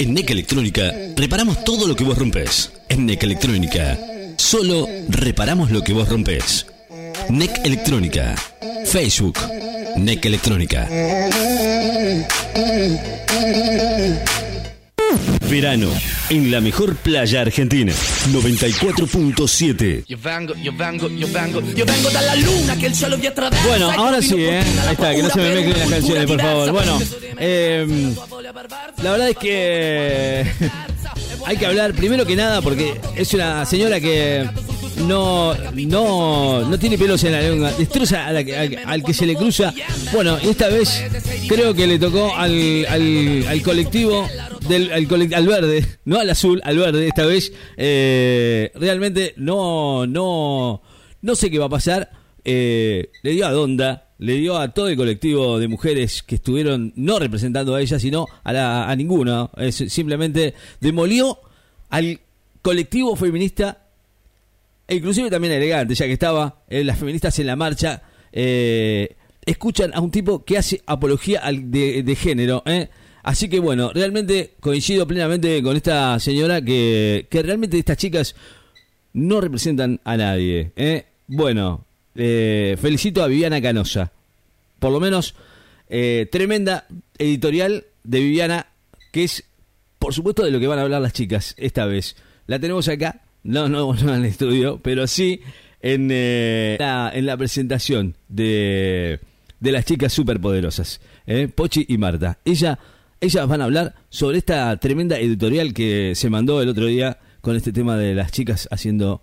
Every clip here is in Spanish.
En NEC Electrónica reparamos todo lo que vos rompes. En NEC Electrónica solo reparamos lo que vos rompes. NEC Electrónica. Facebook. NEC Electrónica. Verano en la mejor playa argentina. 94.7. Yo vengo, yo vengo, yo vengo, yo vengo de la luna que el cielo vi. Bueno, ahora sí, ¿eh? Ahí está, que no se me mezclen las canciones, por favor. Bueno, eh, la verdad es que hay que hablar, primero que nada, porque es una señora que no, no, no tiene pelos en la lengua, destroza a la que- al, al que se le cruza. Bueno, esta vez creo que le tocó al, al, al colectivo del al, al verde, no al azul, al verde esta vez. Eh, realmente no, no, no sé qué va a pasar. Eh, le dio a Donda, le dio a todo el colectivo de mujeres que estuvieron no representando a ella, sino a, la, a ninguna. Es, simplemente demolió al colectivo feminista e inclusive también elegante, ya que estaba eh, las feministas en la marcha, eh, escuchan a un tipo que hace apología al de, de género. ¿eh? Así que bueno, realmente coincido plenamente con esta señora que, que realmente estas chicas no representan a nadie. ¿eh? Bueno, eh, felicito a Viviana Canosa. Por lo menos, eh, tremenda editorial de Viviana, que es, por supuesto, de lo que van a hablar las chicas esta vez. La tenemos acá, no, no, no en el estudio, pero sí en, eh, la, en la presentación de, de las chicas superpoderosas. Pochi y Marta. Ella, ellas van a hablar sobre esta tremenda editorial que se mandó el otro día con este tema de las chicas haciendo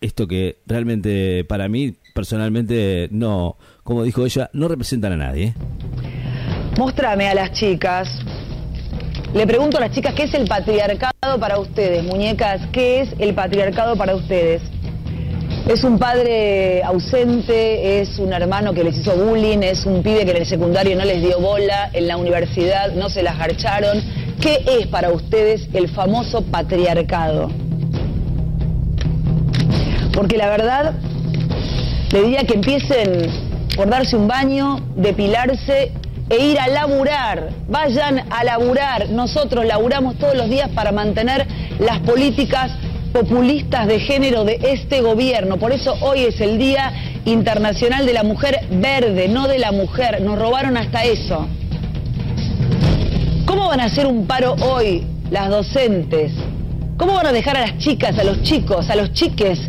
esto que realmente para mí personalmente no, como dijo ella, no representan a nadie. ¿eh? Móstrame a las chicas. Le pregunto a las chicas, ¿qué es el patriarcado para ustedes, muñecas? ¿Qué es el patriarcado para ustedes? Es un padre ausente, es un hermano que les hizo bullying, es un pibe que en el secundario no les dio bola, en la universidad no se las garcharon. ¿Qué es para ustedes el famoso patriarcado? Porque la verdad, le diría que empiecen por darse un baño, depilarse e ir a laburar. Vayan a laburar. Nosotros laburamos todos los días para mantener las políticas populistas de género de este gobierno. Por eso hoy es el Día Internacional de la Mujer Verde, no de la mujer. Nos robaron hasta eso. ¿Cómo van a hacer un paro hoy las docentes? ¿Cómo van a dejar a las chicas, a los chicos, a los chiques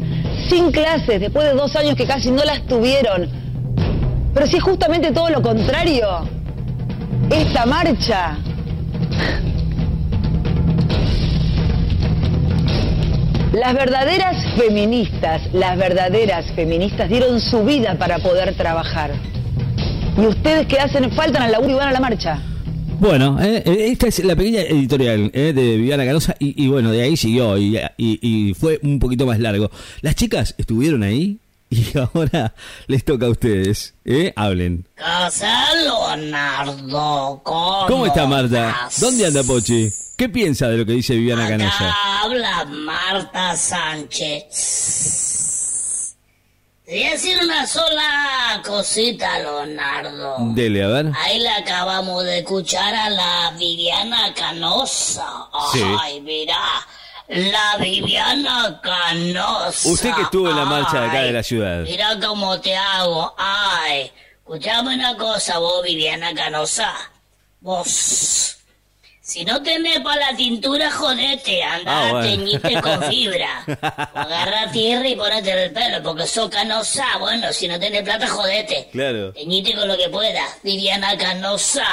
sin clases después de dos años que casi no las tuvieron? Pero si es justamente todo lo contrario, esta marcha. Las verdaderas feministas, las verdaderas feministas dieron su vida para poder trabajar. Y ustedes que hacen, faltan al laburo y van a la marcha. Bueno, eh, esta es la pequeña editorial eh, de Viviana Canosa y, bueno, de ahí siguió y fue un poquito más largo. Las chicas estuvieron ahí y ahora les toca a ustedes. ¿eh? Hablen. Casa Leonardo, ¿cómo, ¿Cómo está Marta? estás? ¿Dónde anda Pochi? ¿Qué piensa de lo que dice Viviana Canosa? Acá habla Marta Sánchez. Te voy a decir una sola cosita, Leonardo. Dele, a ver. Ahí le acabamos de escuchar a la Viviana Canosa. Sí. Ay, mira, la Viviana Canosa. Usted que estuvo en la marcha de acá de la ciudad. Mira cómo te hago. Ay, escuchame una cosa, vos, Viviana Canosa. Vos. Si no tenés para la tintura, jodete. Anda, Ah, bueno. teñite con fibra. Agarra tierra y ponete el pelo, porque sos canosa. Bueno, si no tenés plata, jodete. Claro. Teñite con lo que puedas. Viviana Canosa.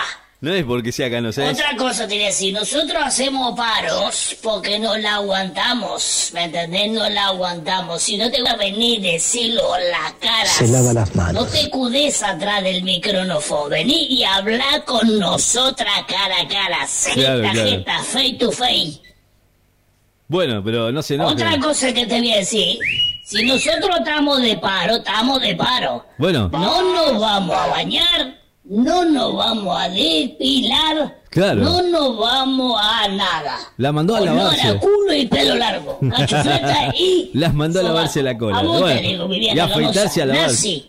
No es porque sea Canosa, es... Otra cosa te voy a decir, nosotros hacemos paros porque no la aguantamos, ¿me entendés? No la aguantamos. Si no te voy a venir, decirlo en la cara. Se lava las manos. No te cudes atrás del micrófono, vení y habla con nosotras cara a cara, jeta Claro, jeta, face to face. Bueno, pero no se enoje. Otra cosa que te voy a decir, si nosotros estamos de paro, estamos de paro. Bueno, No nos vamos a bañar, no nos vamos a depilar, Claro. no nos vamos a nada. La mandó a Olor lavarse. a culo y pelo largo, y... Las mandó a lavarse la cola. A Bueno, te digo, y a afeitarse a lavarse. Nazi,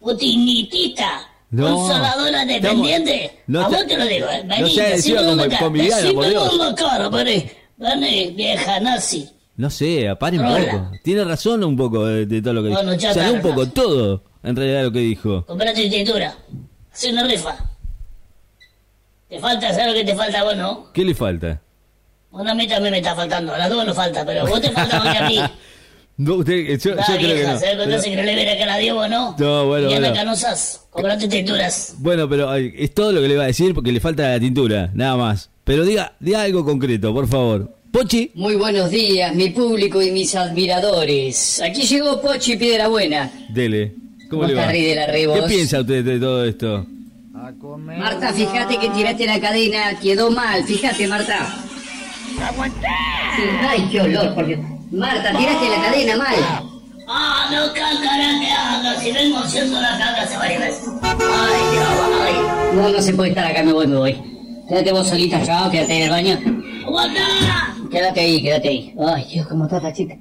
putinitita, No, Consoladora dependiente. no a vos te lo digo, eh. no Vení, sea agresiva decime con está. Viviana, por Dios. vení. Vení, vieja nazi. No sé, paren un poco. Tiene razón un poco de, de todo lo que No, dijo. no, ya o sea, no está, un poco, no. todo, en realidad, lo que dijo. Comprate tintura. Hace una rifa. Te falta, ¿sabes lo que te falta a vos, no? ¿Qué le falta? Bueno, a mí también me está faltando. A las dos no falta, pero vos te falta más que a mí. No, usted, yo, yo Ah, creo que no. ¿sabes hace que no le viene a la Diego, no? No, bueno, Y bueno. Canosas. Comprate tinturas. Bueno, pero ay, es todo lo que le va a decir porque le falta la tintura, nada más. Pero diga, diga algo concreto, por favor. Pochi, Muy buenos días, mi público y mis admiradores. Aquí llegó Pochi Piedra Buena. dele. ¿Cómo, ¿Cómo le va? está, Rey de la Re, ¿Qué piensa usted de todo esto? Marta, fíjate que tiraste la cadena, quedó mal. Fíjate, Marta. Sí, ay, qué olor, porque... Marta, tiraste la cadena mal. Ah, no cantarán que haga. Si vengo haciendo la caga hace varias veces. Ay, Dios, ay. No, no se puede estar acá, me voy, me voy. Quédate vos solita, chao, quédate ahí en el baño. ¡Aguantá! Quédate ahí, quédate ahí. Ay, Dios, cómo está esta chica.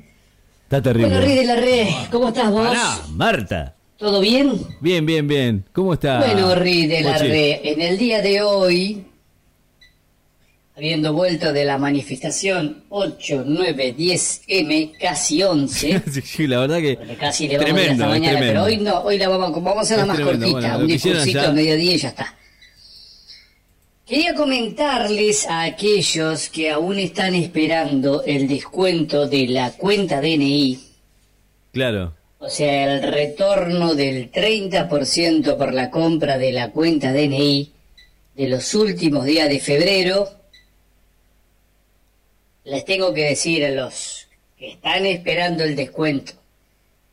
Está terrible. Bueno, Rey de la Red, ¿cómo estás vos? Pará, Marta. ¿Todo bien? Bien, bien, bien. ¿Cómo está? Bueno, Ri de la? Re, en el día de hoy, habiendo vuelto de la manifestación 8, 9, 10 M, casi 11, Sí, la verdad que. casi le vamos Tremendo, mañana, tremendo. pero hoy no, hoy la vamos, vamos a hacerla Es más tremendo, cortita, bueno, un discursito a mediodía y ya está. Quería comentarles a aquellos que aún están esperando el descuento de la cuenta DNI, Claro. O sea, el retorno del 30% por la compra de la cuenta DNI de los últimos días de febrero, les tengo que decir a los que están esperando el descuento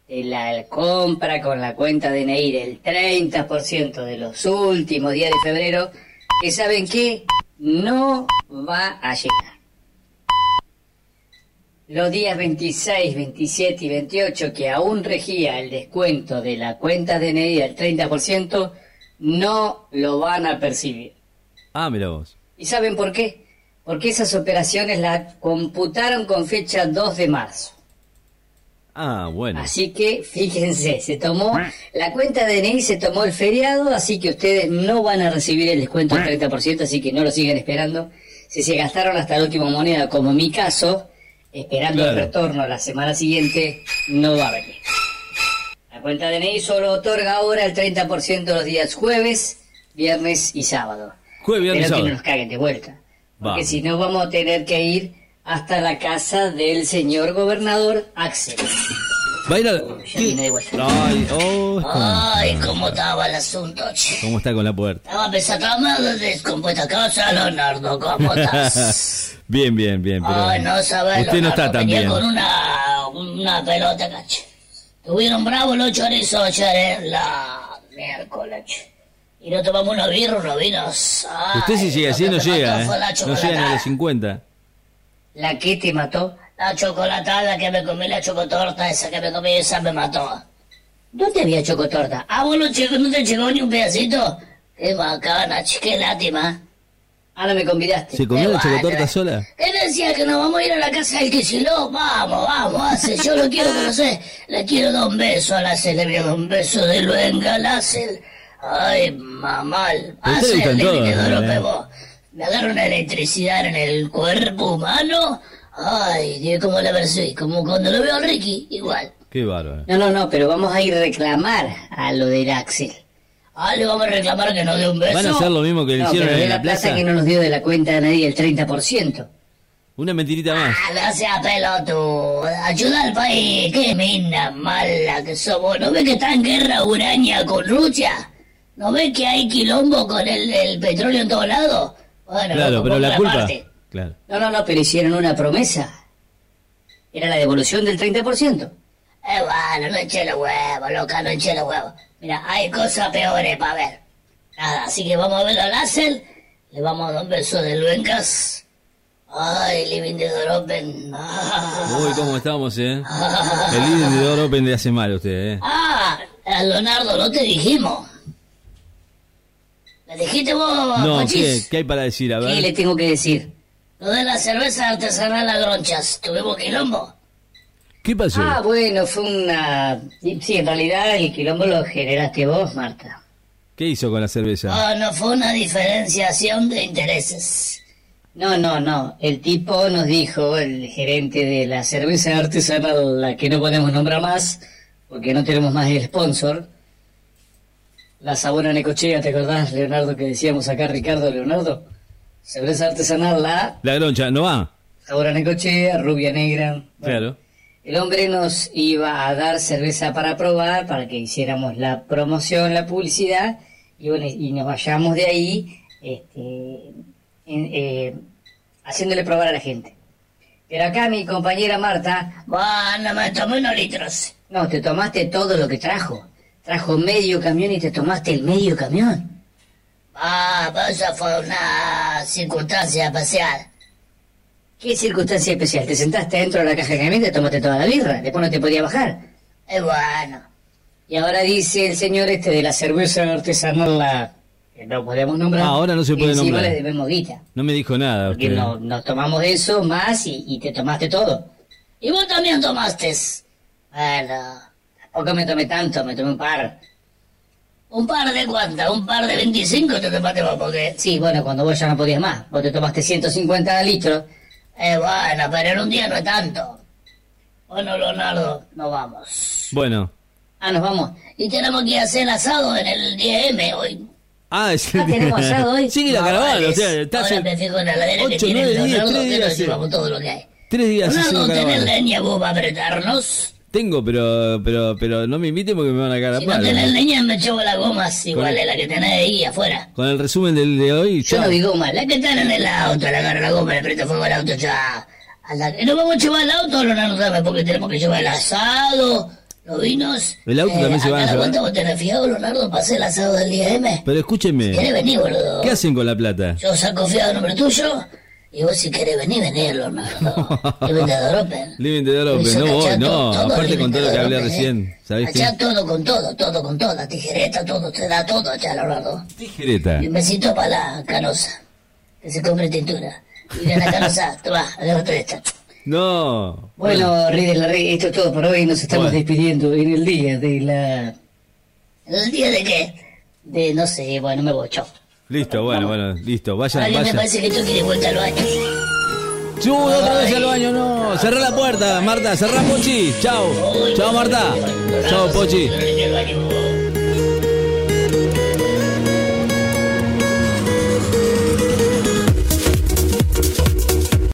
de la compra con la cuenta DNI del 30% de los últimos días de febrero, que saben que no va a llegar. Los días 26, 27 y 28 que aún regía el descuento de la cuenta DNI del 30%, no lo van a percibir. Ah, mira vos. ¿Y saben por qué? Porque esas operaciones las computaron con fecha 2 de marzo. Ah, bueno. Así que fíjense, se tomó la cuenta DNI, se tomó el feriado, así que ustedes no van a recibir el descuento del 30%, así que no lo sigan esperando. Si se gastaron hasta la última moneda, como en mi caso, esperando el retorno la semana siguiente, no va a venir. La cuenta DNI solo otorga ahora el 30% los días jueves, viernes y sábado. Jueves, viernes y Pero que sábado. no nos caguen de vuelta. Porque si no vamos a tener que ir hasta la casa del señor gobernador Axel. Va a ir a... Ya vine de vuelta. Ay, oh, Ay, cómo estaba el asunto, che. ¿Cómo está con la puerta? Estaba pensando de descompuesta casa, Leonardo, ¿cómo estás? bien, bien, bien. Pero Ay, no sabes, Usted no está tan bien. con una, una pelota, caché. Tuvieron bravos los chorizos ayer en la miércoles. Y no tomamos una birra, unos vinos. Ay, Usted si sigue lo así no llega, ¿eh? No llega ni a los 50. ¿La te mató? La chocolatada que me comí, la chocotorta esa que me comí, esa me mató. ¿Dónde había chocotorta? Ah, vos no, te llegó ni un pedacito. Qué bacana, qué lástima. Ah, no me convidaste. ¿Se comió Qué la chocotorta sola? Él decía que nos vamos a ir a la casa del Kicillof. Vamos, vamos, hace. Yo lo quiero conocer. Le quiero dar un beso a la le voy a dar un beso de luenga Acel. Ay, mamal. A todos, que ¿no? duro pego. Me agarra una electricidad en el cuerpo humano. Ay, Dios, como la percibí. Como cuando lo veo a Ricky, igual. Qué bárbaro. No, no, no, pero vamos a ir a reclamar a lo del Axel. Ah, le vamos a reclamar que nos dé un beso. ¿Van a hacer lo mismo que le No, hicieron en la la plaza? que no nos dio de la cuenta de nadie el 30%. Una mentirita más. Ah, no sea pelotudo. Ayuda al país. Qué mina mala que somos. ¿No ves que está en guerra Uraña con Rusia? ¿No ves que hay quilombo con el, el petróleo en todos lados? Bueno, Claro, pero la culpa. parte. Claro. No, no, no, pero hicieron una promesa. Era la devolución del 30%. Eh, bueno, no eché los huevos, loca, no eché los huevos. Mira, hay cosas peores para ver. Nada, así que vamos a ver al Láser. Le vamos a dar un beso de luencas. Ay, living de Doropen. Ah. Uy, cómo estamos, ¿eh? El líder de Door Open le hace mal a usted, ¿eh? Ah, Leonardo, no te dijimos. ¿Le dijiste vos, No, ¿qué, hay para decir? A ¿Qué le ver. tengo que decir? Lo de la cerveza artesanal a gronchas. ¿Tuvimos quilombo? ¿Qué pasó? Ah, bueno, fue una... Sí, en realidad el quilombo lo generaste vos, Marta. ¿Qué hizo con la cerveza? Ah, no fue una diferenciación de intereses. No, no, no. El tipo nos dijo, el gerente de la cerveza artesanal, la que no podemos nombrar más, porque no tenemos más el sponsor. La Sabona Necochea, ¿te acordás, Leonardo, que decíamos acá, Ricardo Leonardo? Cerveza artesanal, la La groncha, ¿no va? Sabona Necochea, rubia negra. Bueno, Claro. El hombre nos iba a dar cerveza para probar, para que hiciéramos la promoción, la publicidad, y, bueno, y nos vayamos de ahí este, en- eh, haciéndole probar a la gente. Pero acá mi compañera Marta, Bueno, me tomé unos litros. no, te tomaste todo lo que trajo. Trajo medio camión y te tomaste el medio camión. Ah, pero eso fue una circunstancia especial. ¿Qué circunstancia especial? Te sentaste dentro de la caja de camión y te tomaste toda la birra. Después no te podía bajar. Y bueno, Y ahora dice el señor este de la cerveza artesanal, la que no podemos nombrar. Ah, ahora no se puede nombrar. le debemos guita. No me dijo nada Porque usted. no- nos tomamos eso más y, y te tomaste todo. y vos también tomaste. Bueno, tampoco me tomé tanto, me tomé un par. ¿Un par de cuántas? ¿Un par de 25 te tomaste vos? Porque... Sí, bueno, cuando vos ya no podías más. Vos te tomaste 150 litros. Eh, bueno, pero en un día no es tanto. Bueno, Leonardo, nos vamos. Bueno. Ah, nos vamos. Y tenemos que hacer asado en el 10M hoy. Ah, es Ah, ¿tenemos asado hoy? Sí, la No, caravana, o sea, está Ahora me fijo en la ladera que ocho, tiene nueve, el diez, Leonardo, tres que días nos llevamos todo lo que hay. tres días Leonardo, ¿tenés leña vos para apretarnos? Tengo, pero, pero, pero no me inviten porque me van a cagar a Si no palo. tenés leña, me llevo las gomas igual de la que tenés ahí afuera. Con el resumen del de hoy, Yo chao. no digo mal. La que están en el auto, le agarra la goma, le aprieta fuego al auto, ya. La no vamos a llevar el auto, Leonardo, dame, porque tenemos que llevar el asado, los vinos. El auto también se van a llevar. ¿Cuánto vos tenés fiado, Leonardo, para hacer el asado del 10M? Pero escúcheme, ¿Querés venir, boludo? ¿qué hacen con la plata? Yo saco fiado a nombre tuyo, y vos si querés venir, venir, Leonardo. El vendedor Open. Living de Open, Eso, no voy, no, todo, todo aparte con todo lo que Living hablé Open, recién, ¿eh? ¿sabés qué? Allá todo con todo, todo con todo, la tijereta, todo, te da todo allá, Leonardo. Tijereta. Y un besito para la canosa, que se compre tintura. Y de la canosa, toma, agárrate esta. No. Bueno, Rey de la Rey, esto es todo por hoy. Nos estamos Bueno. despidiendo en el día de la... ¿El día de qué? De, no sé, bueno, me voy, chao. Listo, bueno, bueno, listo, vayan, me vayan. parece que tú quieres vuelta al baño. ¡Sube otra vez al baño, no! Cerrá la puerta, Marta, cerrá Pochi. Chao. Chao, Marta. Chao, Pochi.